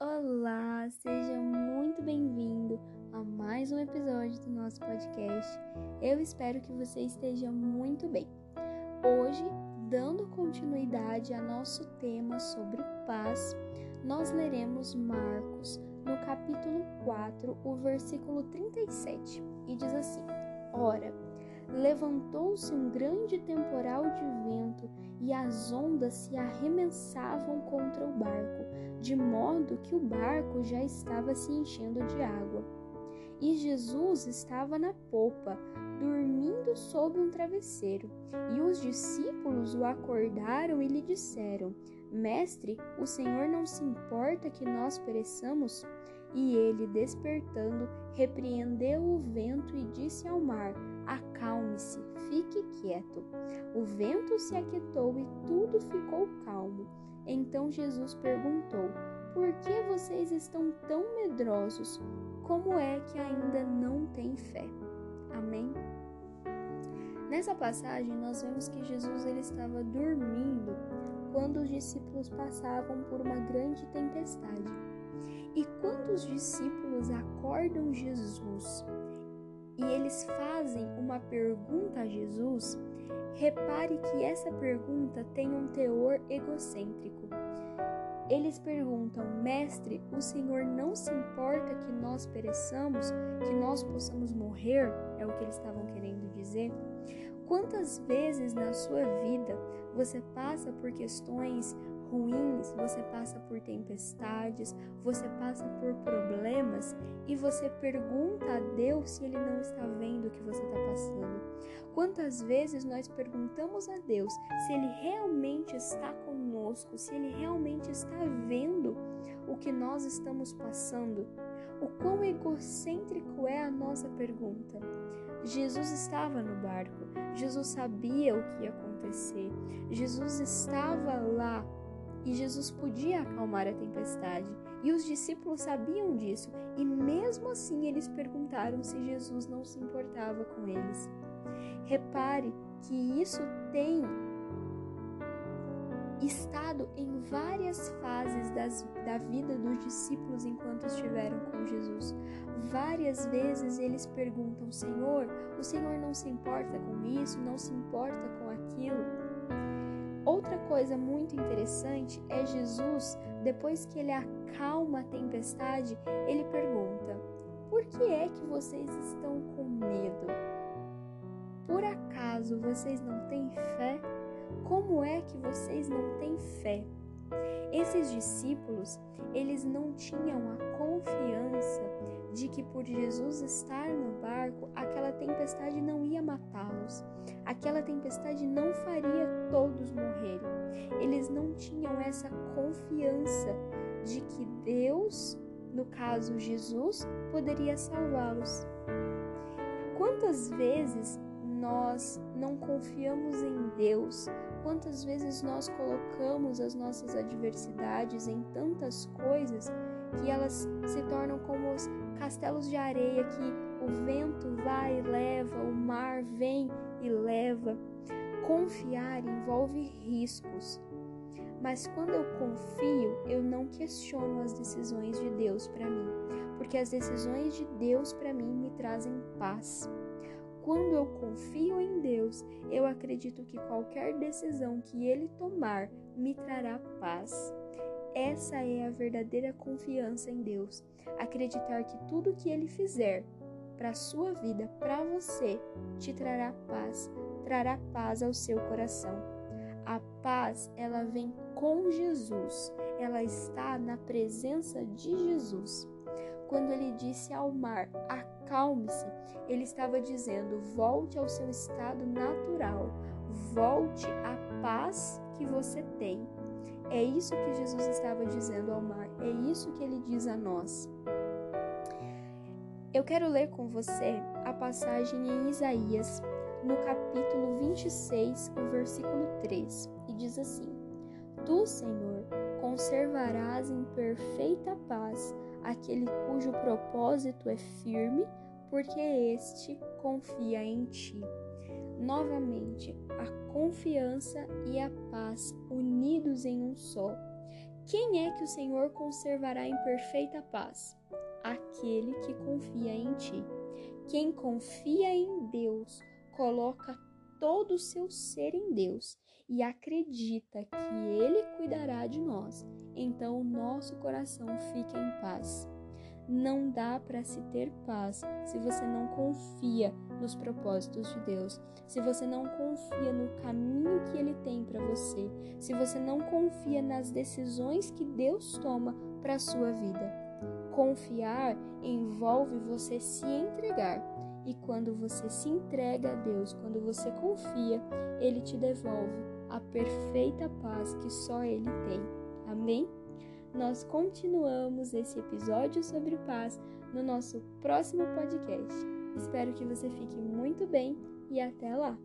Olá, seja muito bem-vindo a mais um episódio do nosso podcast. Eu espero que você esteja muito bem. Hoje, dando continuidade a nosso tema sobre paz, nós leremos Marcos no capítulo 4, o versículo 37, e diz assim: Ora, levantou-se um grande temporal de vento e as ondas se arremessavam contra o barco, de modo que o barco já estava se enchendo de água. E Jesus estava na popa, dormindo sob um travesseiro. E os discípulos o acordaram e lhe disseram: Mestre, o Senhor não se importa que nós pereçamos? E ele, despertando, repreendeu o vento e disse ao mar: Acalme-se, fique quieto. O vento se aquietou e tudo ficou calmo. Então Jesus perguntou: Por que vocês estão tão medrosos? Como é que ainda não têm fé? Amém? Nessa passagem, nós vemos que Jesus ele estava dormindo quando os discípulos passavam por uma grande tempestade. E quando os discípulos acordam Jesus e eles fazem uma pergunta a Jesus, repare que essa pergunta tem um teor egocêntrico. Eles perguntam, Mestre, o Senhor não se importa que nós pereçamos, que nós possamos morrer? É o que eles estavam querendo dizer. Quantas vezes na sua vida você passa por questões ruins, você passa por tempestades, você passa por problemas e você pergunta a Deus se Ele não está vendo o que você está passando. Quantas vezes nós perguntamos a Deus se Ele realmente está conosco, se Ele realmente está vendo o que nós estamos passando? O quão egocêntrico é a nossa pergunta. Jesus estava no barco, Jesus sabia o que ia acontecer, Jesus estava lá e Jesus podia acalmar a tempestade. E os discípulos sabiam disso, e mesmo assim eles perguntaram se Jesus não se importava com eles. Repare que isso tem estado em várias fases das, da vida dos discípulos enquanto estiveram com Jesus. Várias vezes eles perguntam: Senhor, o Senhor não se importa com isso, não se importa com aquilo? Outra coisa muito interessante é Jesus, depois que ele acalma a tempestade, ele pergunta: Por que é que vocês estão com medo? Por acaso vocês não têm fé? Como é que vocês não têm fé? Esses discípulos, eles não tinham a confiança de que por Jesus estar no barco, aquela tempestade não ia matá-los. Aquela tempestade não faria todos morrerem. Eles não tinham essa confiança de que Deus, no caso Jesus, poderia salvá-los. Quantas vezes nós não confiamos em Deus? Quantas vezes nós colocamos as nossas adversidades em tantas coisas que elas se tornam como os castelos de areia que o vento vai e leva, o mar vem e leva. Confiar envolve riscos. Mas quando eu confio, eu não questiono as decisões de Deus para mim, porque as decisões de Deus para mim me trazem paz. Quando eu confio em Deus, eu acredito que qualquer decisão que Ele tomar me trará paz. Essa é a verdadeira confiança em Deus. Acreditar que tudo que Ele fizer para a sua vida, para você, te trará paz, trará paz ao seu coração. A paz, ela vem com Jesus, ela está na presença de Jesus. Quando ele disse ao mar, acalme-se, ele estava dizendo, volte ao seu estado natural, volte à paz que você tem. É isso que Jesus estava dizendo ao mar, é isso que ele diz a nós. Eu quero ler com você a passagem em Isaías, no capítulo 26, o versículo 3, e diz assim: Tu, Senhor, conservarás em perfeita paz aquele cujo propósito é firme, porque este confia em ti. Novamente, a confiança e a paz unidos em um só. Quem é que o Senhor conservará em perfeita paz? Aquele que confia em ti. Quem confia em Deus coloca todo o seu ser em Deus e acredita que Ele cuidará de nós, então o nosso coração fica em paz. Não dá para se ter paz se você não confia nos propósitos de Deus, se você não confia no caminho que Ele tem para você, se você não confia nas decisões que Deus toma para a sua vida. Confiar envolve você se entregar. E quando você se entrega a Deus, quando você confia, Ele te devolve a perfeita paz que só Ele tem. Amém? Nós continuamos esse episódio sobre paz no nosso próximo podcast. Espero que você fique muito bem e até lá!